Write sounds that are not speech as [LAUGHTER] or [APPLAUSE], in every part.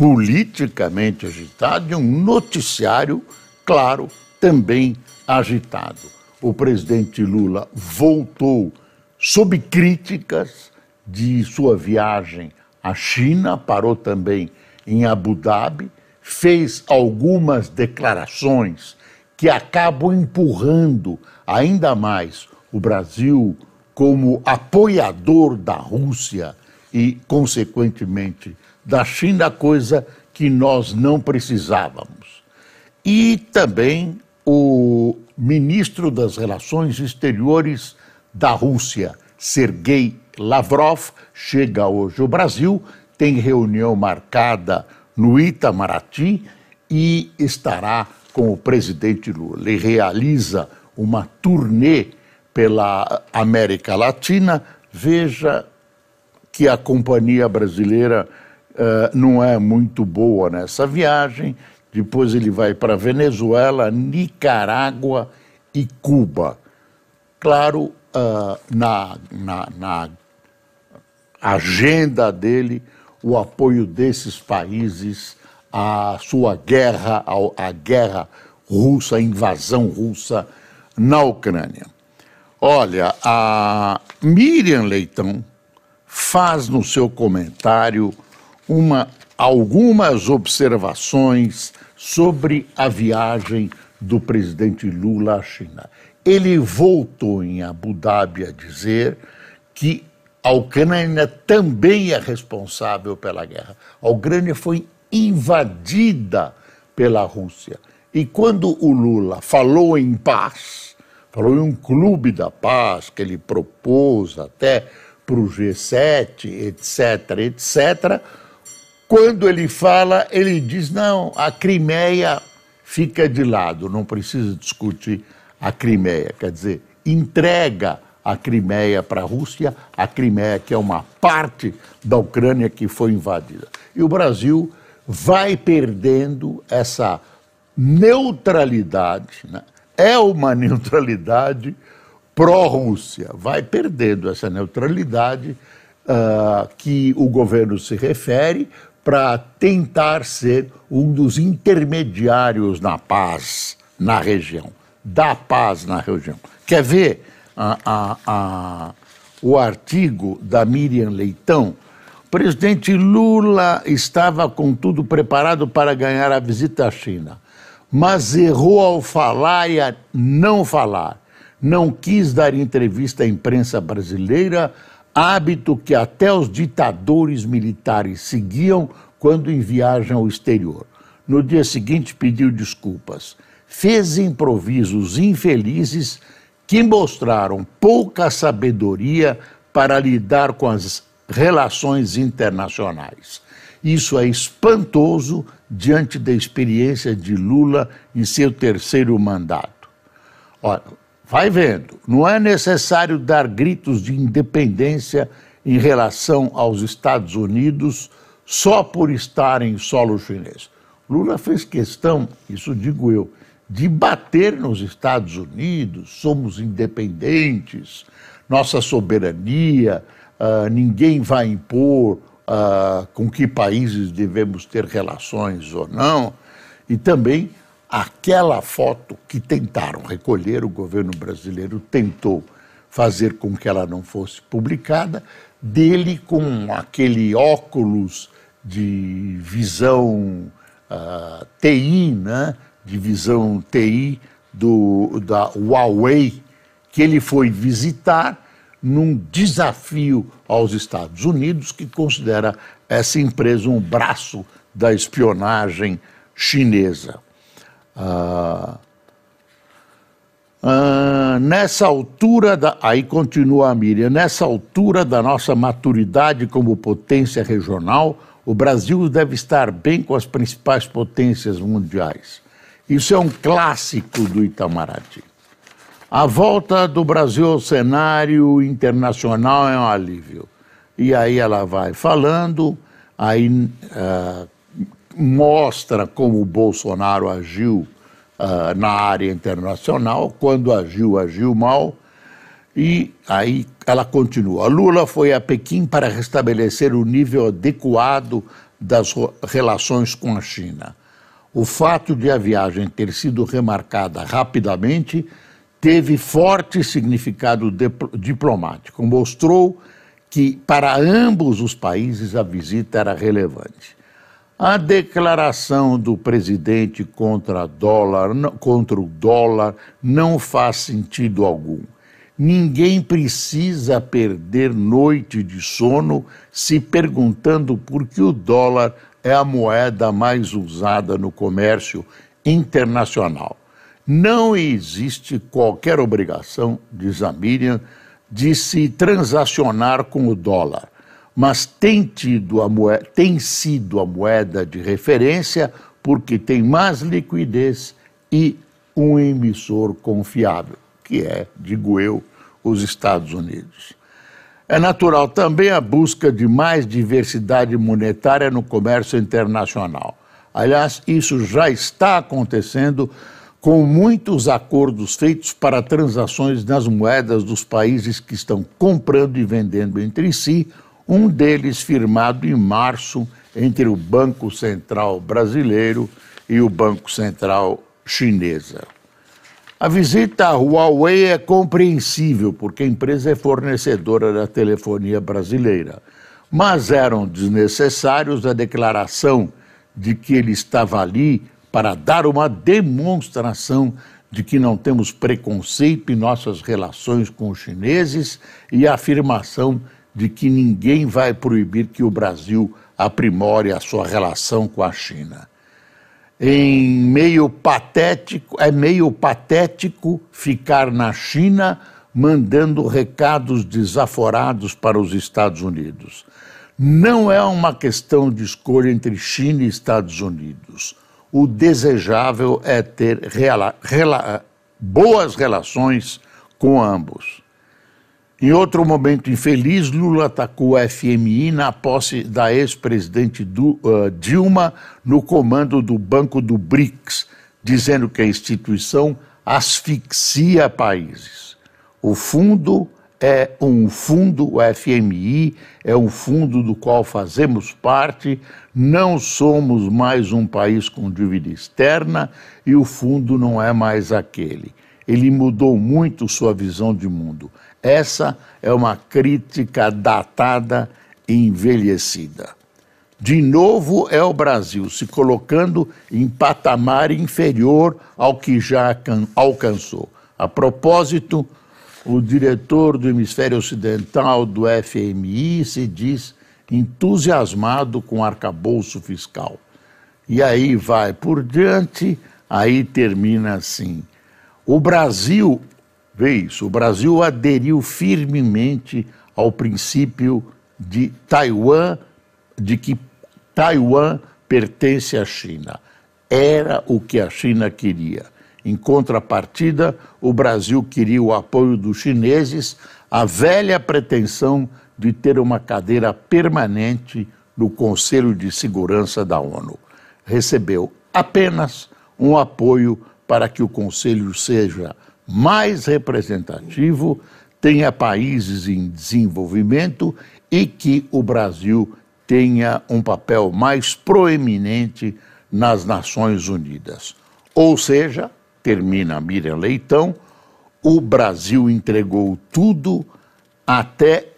politicamente agitado e um noticiário, claro, também agitado. O presidente Lula voltou sob críticas de sua viagem à China, parou também em Abu Dhabi, fez algumas declarações que acabam empurrando ainda mais o Brasil como apoiador da Rússia e, consequentemente, da China, coisa que nós não precisávamos. E também o ministro das Relações Exteriores da Rússia, Sergei Lavrov chega hoje ao Brasil, tem reunião marcada no Itamaraty e estará com o presidente Lula. Ele realiza uma turnê pela América Latina. Veja que a companhia brasileira uh, não é muito boa nessa viagem. Depois ele vai para Venezuela, Nicarágua e Cuba. Claro, uh, na, na, na agenda dele o apoio desses países à sua guerra, à guerra russa, à invasão russa na Ucrânia. Olha, a Miriam Leitão faz no seu comentário uma, algumas observações sobre a viagem do presidente Lula à China. Ele voltou em Abu Dhabi a dizer que a Ucrânia também é responsável pela guerra. A Ucrânia foi invadida pela Rússia. E quando o Lula falou em paz, falou em um clube da paz que ele propôs até para o G7, etc., etc., quando ele fala, ele diz: não, a Crimeia fica de lado, não precisa discutir a Crimeia. Quer dizer, entrega a Crimeia para a Rússia, a Crimeia que é uma parte da Ucrânia que foi invadida. E o Brasil vai perdendo essa neutralidade, né? é uma [LAUGHS] neutralidade pró-Rússia, vai perdendo essa neutralidade uh, que o governo se refere para tentar ser um dos intermediários na paz na região, da paz na região. Quer ver? a, a, a, o artigo da Miriam Leitão, presidente Lula estava com tudo preparado para ganhar a visita à China, mas errou ao falar e a não falar. Não quis dar entrevista à imprensa brasileira, hábito que até os ditadores militares seguiam quando em viagem ao exterior. No dia seguinte pediu desculpas. Fez improvisos infelizes que mostraram pouca sabedoria para lidar com as relações internacionais. Isso é espantoso diante da experiência de Lula em seu terceiro mandato. Olha, vai vendo, não é necessário dar gritos de independência em relação aos Estados Unidos só por estar em solo chinês. Lula fez questão, isso digo eu, de bater nos Estados Unidos, somos independentes, nossa soberania, uh, ninguém vai impor uh, com que países devemos ter relações ou não, e também aquela foto que tentaram recolher, o governo brasileiro tentou fazer com que ela não fosse publicada, dele com aquele óculos de visão uh, TI, né? divisão TI do, da Huawei, que ele foi visitar num desafio aos Estados Unidos, que considera essa empresa um braço da espionagem chinesa. Ah, ah, nessa altura, da, aí continua a Miriam, nessa altura da nossa maturidade como potência regional, O Brasil deve estar bem com as principais potências mundiais. Isso é um clássico do Itamaraty. A volta do Brasil ao cenário internacional é um alívio. E aí ela vai falando, aí uh, mostra como o Bolsonaro agiu uh, na área internacional, quando agiu, agiu mal. E aí ela continua. Lula foi a Pequim para restabelecer o nível adequado das relações com a China. O fato de a viagem ter sido remarcada rapidamente teve forte significado diplomático. Mostrou que, para ambos os países, a visita era relevante. A declaração do presidente contra, dólar, contra o dólar não faz sentido algum. Ninguém precisa perder noite de sono se perguntando por que o dólar é a moeda mais usada no comércio internacional. Não existe qualquer obrigação, diz a Miriam, de se transacionar com o dólar mas tem, tido a moeda, tem sido a moeda de referência porque tem mais liquidez e um emissor confiável, que é, digo eu, os Estados Unidos. É natural também a busca de mais diversidade monetária no comércio internacional. Aliás, isso já está acontecendo com muitos acordos feitos para transações nas moedas dos países que estão comprando e vendendo entre si um deles firmado em março entre o Banco Central Brasileiro e o Banco Central Chinesa. A visita à Huawei é compreensível, porque a empresa é fornecedora da telefonia brasileira, mas eram desnecessários a declaração de que ele estava ali para dar uma demonstração de que não temos preconceito em nossas relações com os chineses e a afirmação de que ninguém vai proibir que o Brasil aprimore a sua relação com a China. Em meio patético, é meio patético ficar na China mandando recados desaforados para os Estados Unidos. Não é uma questão de escolha entre China e Estados Unidos. O desejável é ter rela, rela, boas relações com ambos. Em outro momento infeliz, Lula atacou a FMI na posse da ex-presidente uh, Dilma no comando do Banco do BRICS, dizendo que a instituição asfixia países. O fundo é um fundo, o FMI é um fundo do qual fazemos parte, não somos mais um país com dívida externa e o fundo não é mais aquele. Ele mudou muito sua visão de mundo essa é uma crítica datada e envelhecida. De novo, é o Brasil se colocando em patamar inferior ao que já alcançou. A propósito, o diretor do hemisfério ocidental do FMI se diz entusiasmado com o arcabouço fiscal. E aí vai por diante, aí termina assim. O Brasil vê isso. O Brasil aderiu firmemente ao princípio de Taiwan, de que Taiwan pertence à China. Era o que a China queria. Em contrapartida, o Brasil queria o apoio dos chineses, a velha pretensão de ter uma cadeira permanente no Conselho de Segurança da ONU. Recebeu apenas um apoio para que o Conselho seja mais representativo, tenha países em desenvolvimento e que o Brasil tenha um papel mais proeminente nas Nações Unidas. Ou seja, termina Miriam Leitão, o Brasil entregou tudo até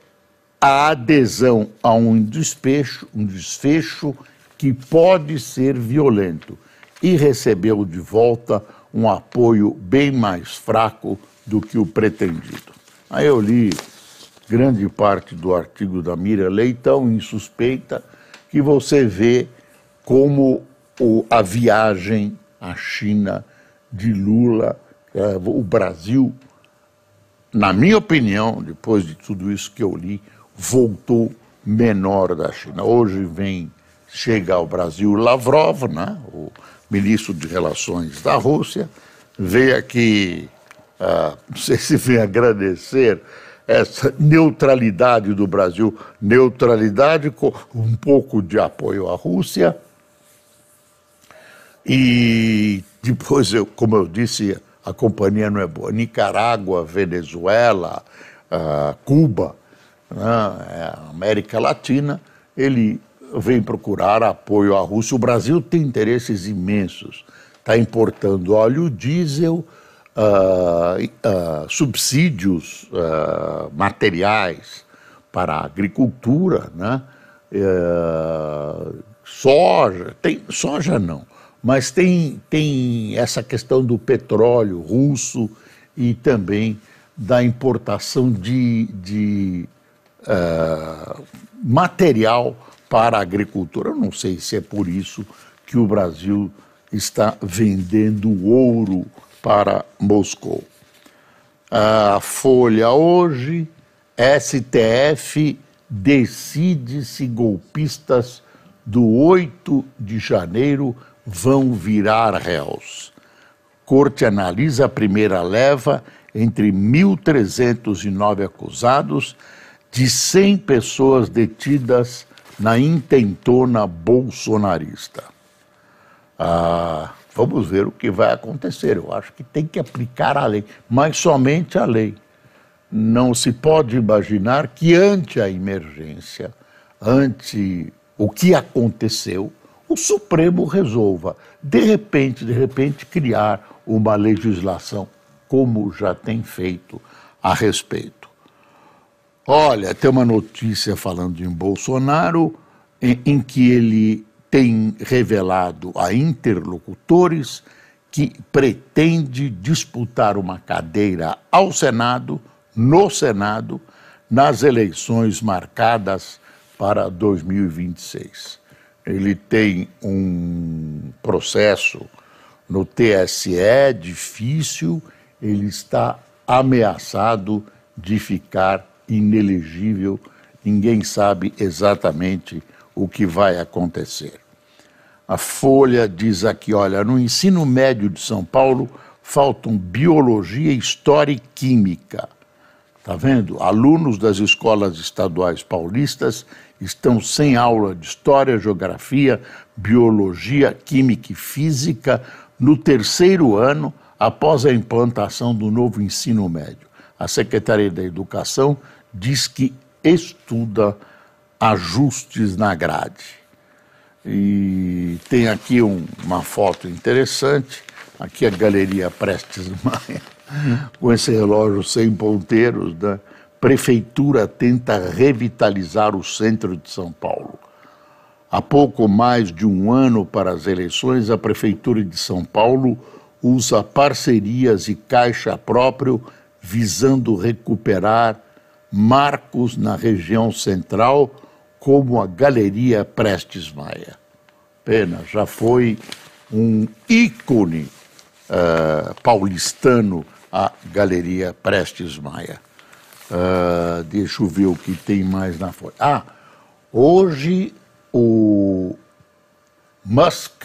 a adesão a um desfecho, um desfecho que pode ser violento e recebeu de volta um apoio bem mais fraco do que o pretendido. Aí eu li grande parte do artigo da Mira Leitão, insuspeita, que você vê como o, a viagem à China de Lula, é, o Brasil, na minha opinião, depois de tudo isso que eu li, voltou menor da China. Hoje vem chega ao Brasil Lavrov, né, o ministro de Relações da Rússia, veio aqui, uh, não sei se vem agradecer essa neutralidade do Brasil, neutralidade com um pouco de apoio à Rússia. E depois, eu, como eu disse, a companhia não é boa. Nicarágua, Venezuela, uh, Cuba, né, América Latina, ele vem procurar apoio à Rússia. O Brasil tem interesses imensos. Está importando óleo diesel, uh, uh, subsídios uh, materiais para a agricultura, né? soja, tem soja não, mas tem, tem essa questão do petróleo russo e também da importação de, de material para a agricultura. Eu não sei se é por isso que o Brasil está vendendo ouro para Moscou. A Folha hoje, STF decide se golpistas do 8 de janeiro vão virar réus. Corte analisa a primeira leva entre 1.309 acusados de 100 pessoas detidas na intentona bolsonarista. Ah, vamos ver o que vai acontecer. Eu acho que tem que aplicar a lei, mas somente a lei. Não se pode imaginar que ante a emergência, ante o que aconteceu, o Supremo resolva, de repente, de repente, criar uma legislação, como já tem feito a respeito. Olha, tem uma notícia falando em Bolsonaro, em, em que ele tem revelado a interlocutores que pretende disputar uma cadeira ao Senado, no Senado, nas eleições marcadas para 2026. Ele tem um processo no TSE difícil, ele está ameaçado de ficar inelegível, ninguém sabe exatamente o que vai acontecer. A Folha diz aqui: olha, no ensino médio de São Paulo faltam biologia, história e química. Está vendo? Alunos das escolas estaduais paulistas estão sem aula de história, geografia, biologia, química e física no terceiro ano após a implantação do novo ensino médio. A Secretaria da Educação diz que estuda ajustes na grade. E tem aqui um, uma foto interessante, aqui a Galeria Prestes Maia, com esse relógio sem ponteiros, né? Prefeitura tenta revitalizar o centro de São Paulo. Há pouco mais de um ano para as eleições, a Prefeitura de São Paulo usa parcerias e caixa próprio visando recuperar marcos na região central, como a Galeria Prestes Maia. Pena, já foi um ícone uh, paulistano a Galeria Prestes Maia. Uh, deixa eu ver o que tem mais na folha. Ah, hoje o Musk,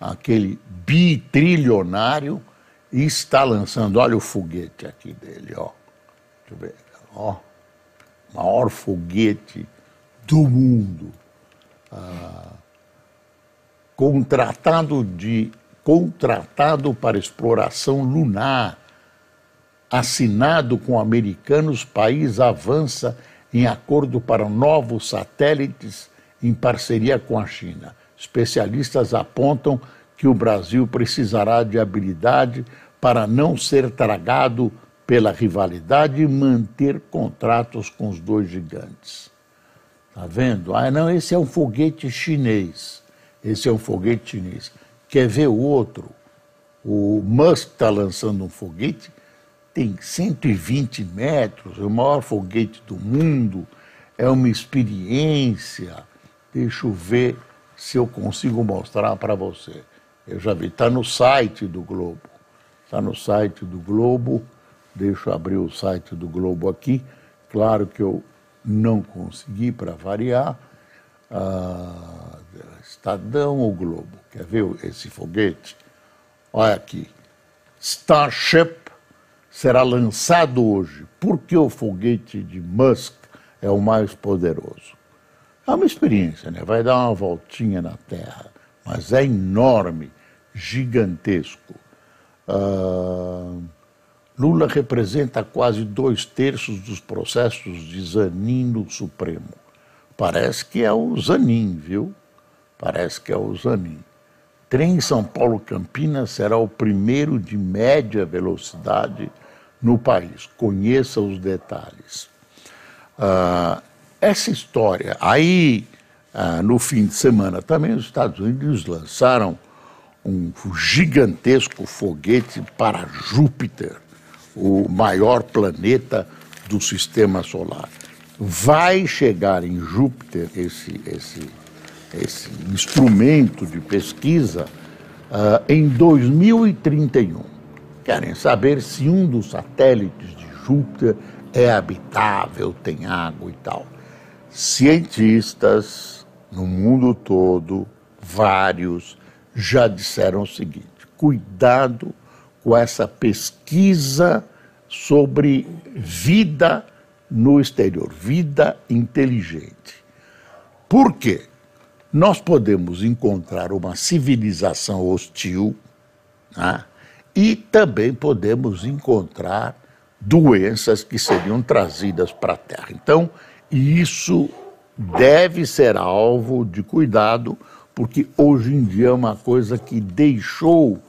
aquele bitrilionário, está lançando, olha o foguete aqui dele, ó. Deixa eu ver ó, maior foguete do mundo, ah, contratado, de, contratado para exploração lunar, assinado com americanos, país avança em acordo para novos satélites em parceria com a China. Especialistas apontam que o Brasil precisará de habilidade para não ser tragado pela rivalidade manter contratos com os dois gigantes. Tá vendo? Ah, não, esse é um foguete chinês. Esse é um foguete chinês. Quer ver o outro? O Musk está lançando um foguete, tem 120 metros, é o maior foguete do mundo, é uma experiência. Deixa eu ver se eu consigo mostrar para você. Eu já vi, está no site do Globo. Está no site do Globo Deixa eu abrir o site do Globo aqui. Claro que eu não consegui, para variar. Ah, Estadão ou Globo? Quer ver esse foguete? Olha aqui. Starship será lançado hoje. Porque o foguete de Musk é o mais poderoso? É uma experiência, né? Vai dar uma voltinha na Terra, mas é enorme, gigantesco. Uh, Lula representa quase dois terços dos processos de Zanin no Supremo. Parece que é o Zanin, viu? Parece que é o Zanin. Trem São Paulo-Campinas será o primeiro de média velocidade no país. Conheça os detalhes. Uh, essa história, aí uh, no fim de semana também os Estados Unidos lançaram um gigantesco foguete para Júpiter, o maior planeta do sistema solar. Vai chegar em Júpiter esse, esse, esse instrumento de pesquisa uh, em 2031. Querem saber se um dos satélites de Júpiter é habitável, tem água e tal. Cientistas no mundo todo, vários, já disseram o seguinte: cuidado com essa pesquisa sobre vida no exterior, vida inteligente. Por quê? Nós podemos encontrar uma civilização hostil né? e também podemos encontrar doenças que seriam trazidas para a Terra. Então, isso deve ser alvo de cuidado, porque hoje em dia é uma coisa que deixou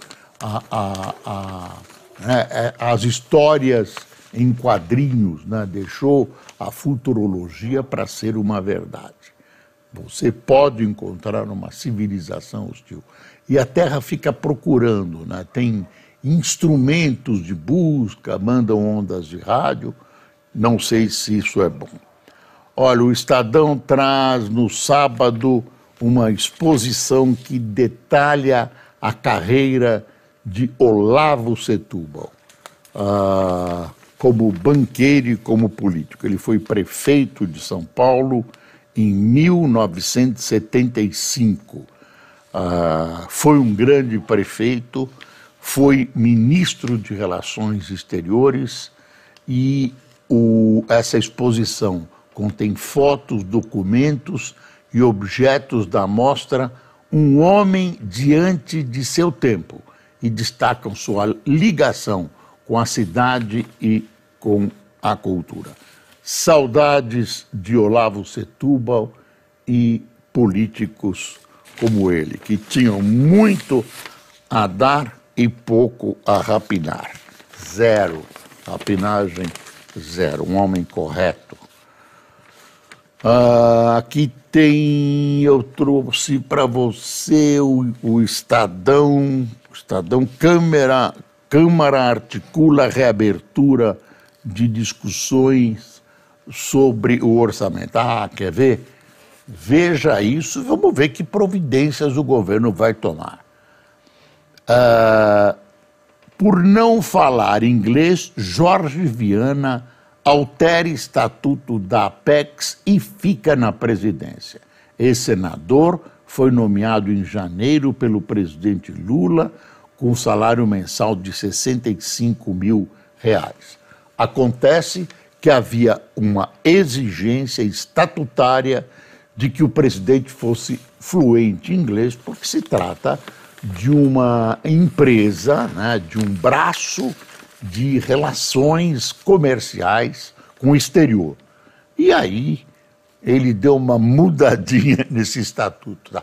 a, a, a, né, é, as histórias em quadrinhos, né, deixou a futurologia para ser uma verdade. Você pode encontrar uma civilização hostil. E a Terra fica procurando, né, tem instrumentos de busca, mandam ondas de rádio. Não sei se isso é bom. Olha, o Estadão traz no sábado uma exposição que detalha a carreira de Olavo Setúbal, ah, como banqueiro e como político. Ele foi prefeito de São Paulo em 1975. Ah, foi um grande prefeito foi ministro de Relações Exteriores e o, essa exposição contém fotos, documentos e objetos da mostra Um Homem Diante de Seu Tempo e destacam sua ligação com a cidade e com a cultura. Saudades de Olavo Setúbal e políticos como ele, que tinham muito a dar e pouco a rapinar. Zero. Rapinagem, zero. Um homem correto. Ah, aqui tem, eu trouxe para você o, o Estadão, Estadão Câmara, Câmara articula reabertura de discussões sobre o orçamento. Ah, quer ver? Veja isso, vamos ver que providências o governo vai tomar. Uh, por não falar inglês, Jorge Viana altera estatuto da Apex e fica na presidência. Esse senador foi nomeado em janeiro pelo presidente Lula com salário mensal de 65 mil reais. Acontece que havia uma exigência estatutária de que o presidente fosse fluente em inglês, porque se trata de uma empresa, né, de um braço de relações comerciais com o exterior. E aí ele deu uma mudadinha [LAUGHS] nesse estatuto. Tá?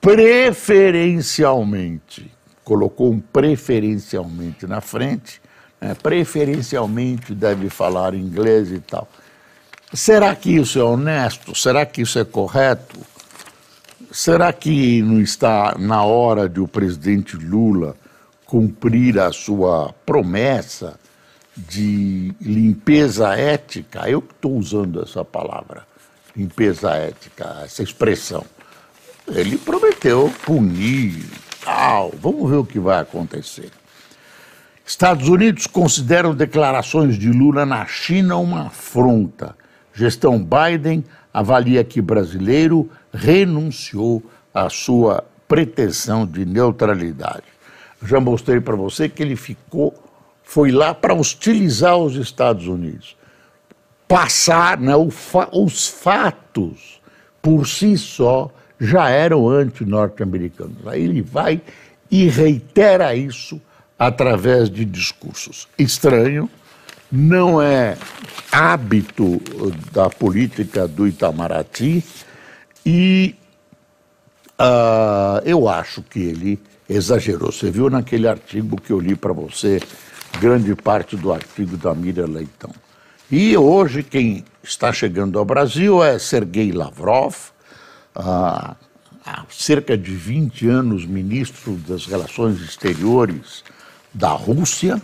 Preferencialmente, colocou um preferencialmente na frente, né? preferencialmente deve falar inglês e tal. Será que isso é honesto? Será que isso é correto? Será que não está na hora de o presidente Lula cumprir a sua promessa de limpeza ética? Eu estou usando essa palavra, limpeza ética, essa expressão. Ele prometeu punir, tal. Vamos ver o que vai acontecer. Estados Unidos consideram declarações de Lula na China uma afronta. Gestão Biden avalia que brasileiro renunciou a sua pretensão de neutralidade. Já mostrei para você que ele ficou, foi lá para hostilizar os Estados Unidos. Passar, né, os fatos por si só já eram anti-norte-americanos. Aí ele vai e reitera isso através de discursos. Estranho, não é hábito da política do Itamaraty e uh, eu acho que ele exagerou. Você viu naquele artigo que eu li para você, grande parte do artigo da Miriam Leitão. E hoje quem está chegando ao Brasil é Sergei Lavrov, uh, há cerca de 20 anos ministro das Relações Exteriores da Rússia,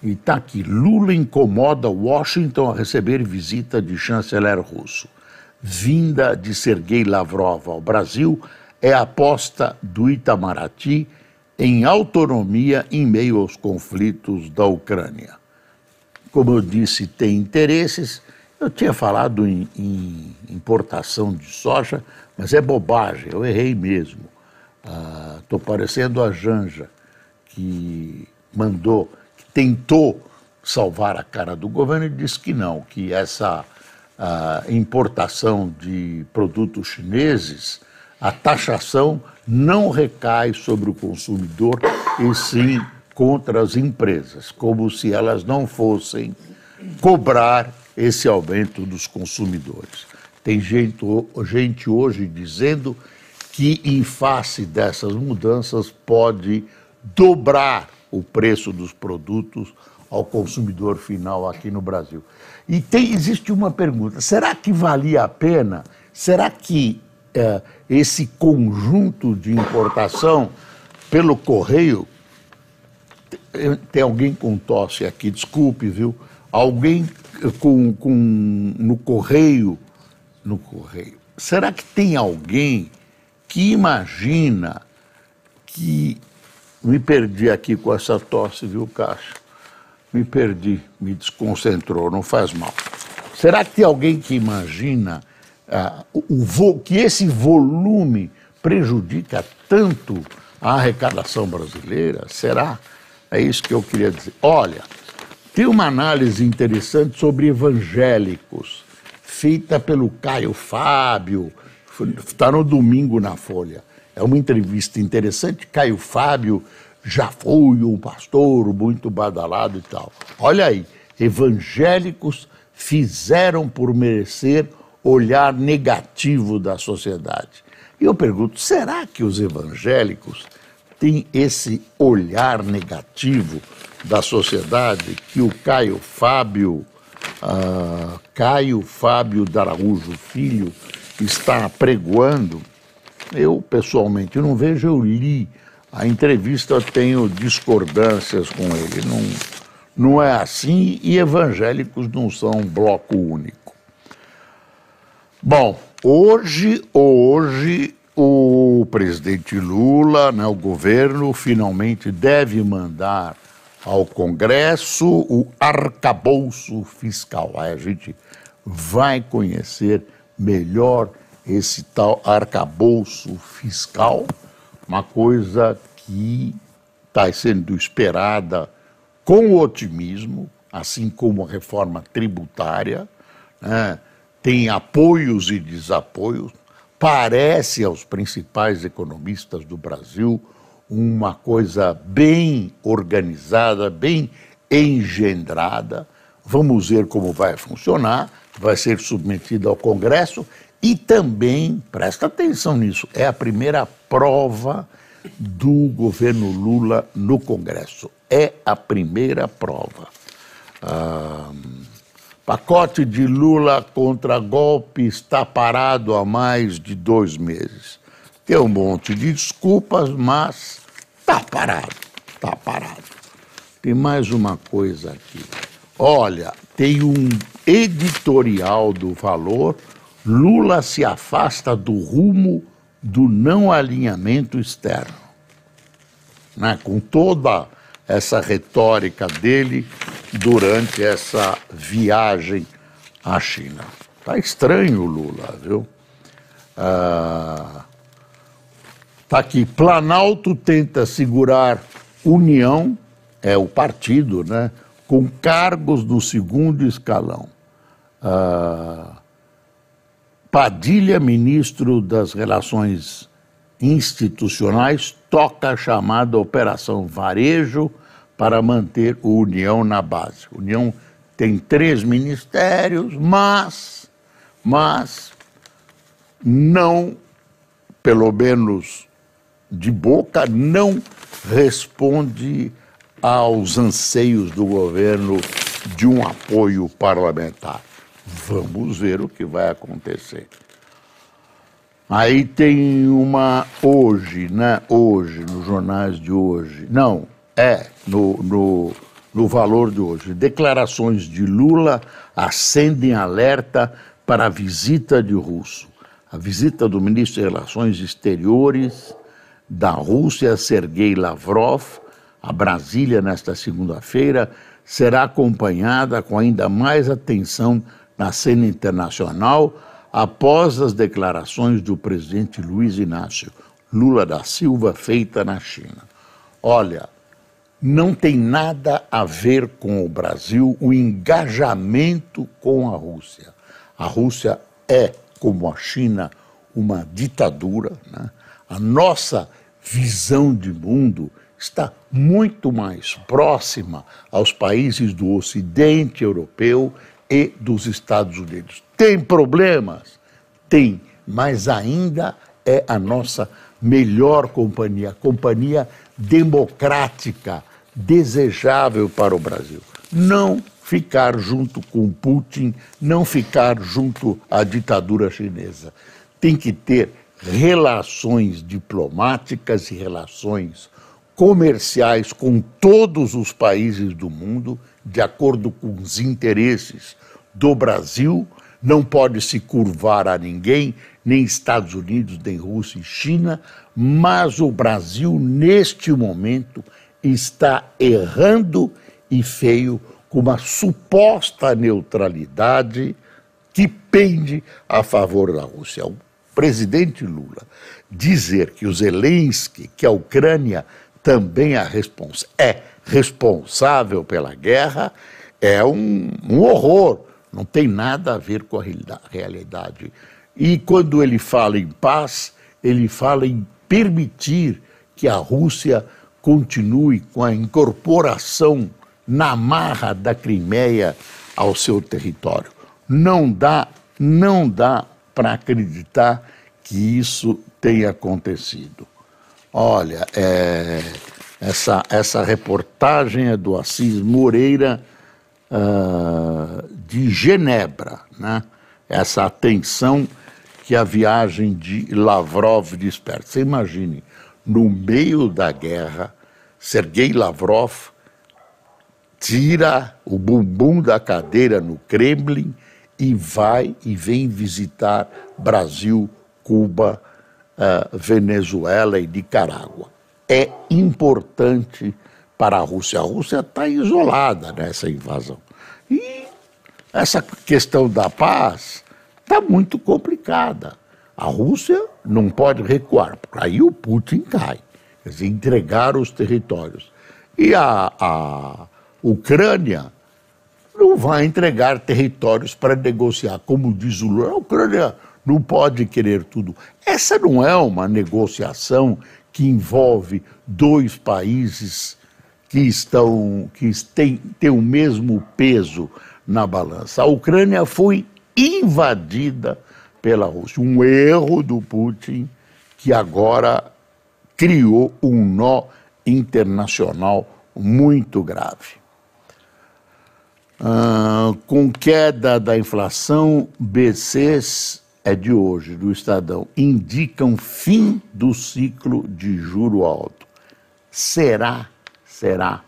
e está aqui: Lula incomoda Washington a receber visita de chanceler russo. Vinda de Sergei Lavrov ao Brasil é aposta do Itamaraty em autonomia em meio aos conflitos da Ucrânia. Como eu disse, tem interesses. Eu tinha falado em, em importação de soja, mas é bobagem, eu errei mesmo. Estou ah, parecendo a Janja, que mandou tentou salvar a cara do governo e disse que não, que essa importação de produtos chineses, a taxação não recai sobre o consumidor e sim contra as empresas, como se elas não fossem cobrar esse aumento dos consumidores. Tem gente, gente hoje dizendo que, em face dessas mudanças, pode dobrar o preço dos produtos ao consumidor final aqui no Brasil. E tem, existe uma pergunta: será que valia a pena? Será que é, esse conjunto de importação pelo correio. Tem alguém com tosse aqui, desculpe, viu? Alguém com, com no correio, no correio. Será que tem alguém que imagina que me perdi aqui com essa tosse, viu, Caixa? Me perdi, me desconcentrou, não faz mal. Será que tem alguém que imagina ah, o, o, que esse volume prejudica tanto a arrecadação brasileira? Será? É isso que eu queria dizer. Olha, tem uma análise interessante sobre evangélicos, feita pelo Caio Fábio, está no domingo na Folha. É uma entrevista interessante. Caio Fábio já foi um pastor muito badalado e tal. Olha aí, evangélicos fizeram por merecer olhar negativo da sociedade. E eu pergunto, será que os evangélicos têm esse olhar negativo da sociedade que o Caio Fábio, uh, Caio Fábio Daraújo Filho está pregoando? Eu, pessoalmente, não vejo, eu li a entrevista, eu tenho discordâncias com ele. Não, não é assim e evangélicos não são um bloco único. Bom, hoje, hoje o presidente Lula, né, o governo, finalmente deve mandar ao Congresso o arcabouço fiscal. Aí a gente vai conhecer melhor esse tal arcabouço fiscal, uma coisa que está sendo esperada com otimismo, assim como a reforma tributária, né? tem apoios e desapoios, parece aos principais economistas do Brasil uma coisa bem organizada, bem engendrada. Vamos ver como vai funcionar, vai ser submetida ao Congresso e também, presta atenção nisso, é a primeira prova do governo Lula no Congresso. É a primeira prova. Ah, pacote de Lula contra golpe está parado há mais de dois meses. Tem um monte de desculpas, mas está parado, está parado. Tem mais uma coisa aqui. Olha, tem um editorial do Valor Lula se afasta do rumo do não alinhamento externo. Né? Com toda essa retórica dele durante essa viagem à China. Tá estranho o Lula, viu? Ah, Está aqui, Planalto tenta segurar União, é o partido, né, com cargos do segundo escalão. Ah, Padilha, ministro das Relações Institucionais, toca a chamada Operação Varejo para manter o União na base. União tem três ministérios, mas, mas não, pelo menos de boca, não responde aos anseios do governo de um apoio parlamentar. Vamos ver o que vai acontecer. Aí tem uma hoje, né? Hoje, nos jornais de hoje. Não, é no, no, no valor de hoje. Declarações de Lula acendem alerta para a visita de Russo. A visita do ministro de Relações Exteriores da Rússia, Sergei Lavrov, a Brasília nesta segunda-feira, será acompanhada com ainda mais atenção na cena internacional após as declarações do presidente Luiz Inácio Lula da Silva feita na China. Olha, não tem nada a ver com o Brasil o engajamento com a Rússia. A Rússia é, como a China, uma ditadura. Né? A nossa visão de mundo está muito mais próxima aos países do Ocidente europeu e dos Estados Unidos. Tem problemas? Tem, mas ainda é a nossa melhor companhia, companhia democrática, desejável para o Brasil. Não ficar junto com Putin, não ficar junto à ditadura chinesa. Tem que ter relações diplomáticas e relações comerciais com todos os países do mundo, de acordo com os interesses do Brasil, não pode se curvar a ninguém, nem Estados Unidos, nem Rússia e China, mas o Brasil, neste momento, está errando e feio com uma suposta neutralidade que pende a favor da Rússia. O presidente Lula dizer que o Zelensky, que a Ucrânia também é, respons é responsável pela guerra, é um, um, horror. Não tem nada a ver com a realidade. E quando ele fala em paz, ele fala em permitir que a Rússia continue com a incorporação na marra da Crimeia ao seu território. Não dá, não dá para acreditar que isso tenha acontecido. Olha, é, essa, essa reportagem é do Assis Moreira uh, de Genebra, né? essa atenção que a viagem de Lavrov desperta. Você imagine, no meio da guerra, Sergei Lavrov tira o bumbum da cadeira no Kremlin e vai e vem visitar Brasil, Cuba, uh, Venezuela e Nicarágua. É importante para a Rússia. A Rússia está isolada nessa invasão. E essa questão da paz está muito complicada. A Rússia não pode recuar, aí o Putin cai. Quer dizer, entregar os territórios. E a, a Ucrânia não vai entregar territórios para negociar. Como diz o Lula, a Ucrânia não pode querer tudo. Essa não é uma negociação que envolve dois países que estão que têm, têm o mesmo peso na balança. A Ucrânia foi invadida pela Rússia, um erro do Putin que agora criou um nó internacional muito grave. Ah, com queda da inflação, BCs é de hoje, do Estadão, indicam fim do ciclo de juro alto. Será? Será?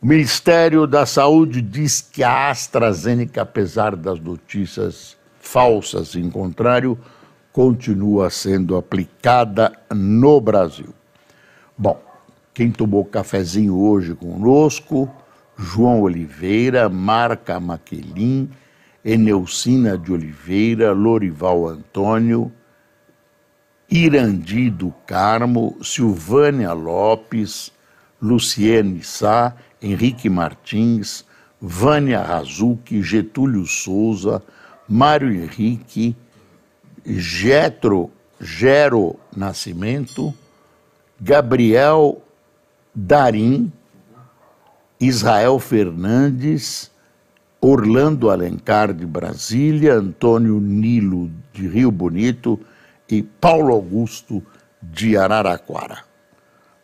O Ministério da Saúde diz que a AstraZeneca, apesar das notícias falsas em contrário, continua sendo aplicada no Brasil. Bom, quem tomou cafezinho hoje conosco, João Oliveira, Marca Maquelin, Eneucina de Oliveira, Lorival Antônio Irandi do Carmo, Silvânia Lopes, Luciene Sá, Henrique Martins, Vânia Razucchi, Getúlio Souza, Mário Henrique, Getro Gero Nascimento, Gabriel Darim, Israel Fernandes, Orlando Alencar de Brasília, Antônio Nilo de Rio Bonito e Paulo Augusto de Araraquara.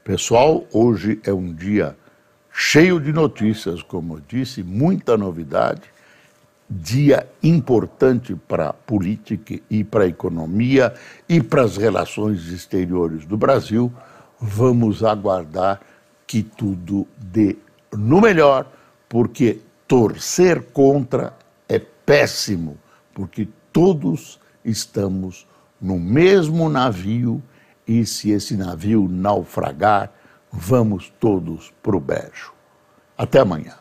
Pessoal, hoje é um dia cheio de notícias, como eu disse, muita novidade, dia importante para a política e para a economia e para as relações exteriores do Brasil. Vamos aguardar que tudo dê no melhor, porque torcer contra é péssimo, porque todos estamos no mesmo navio e se esse navio naufragar, vamos todos para o Bejo. Até amanhã.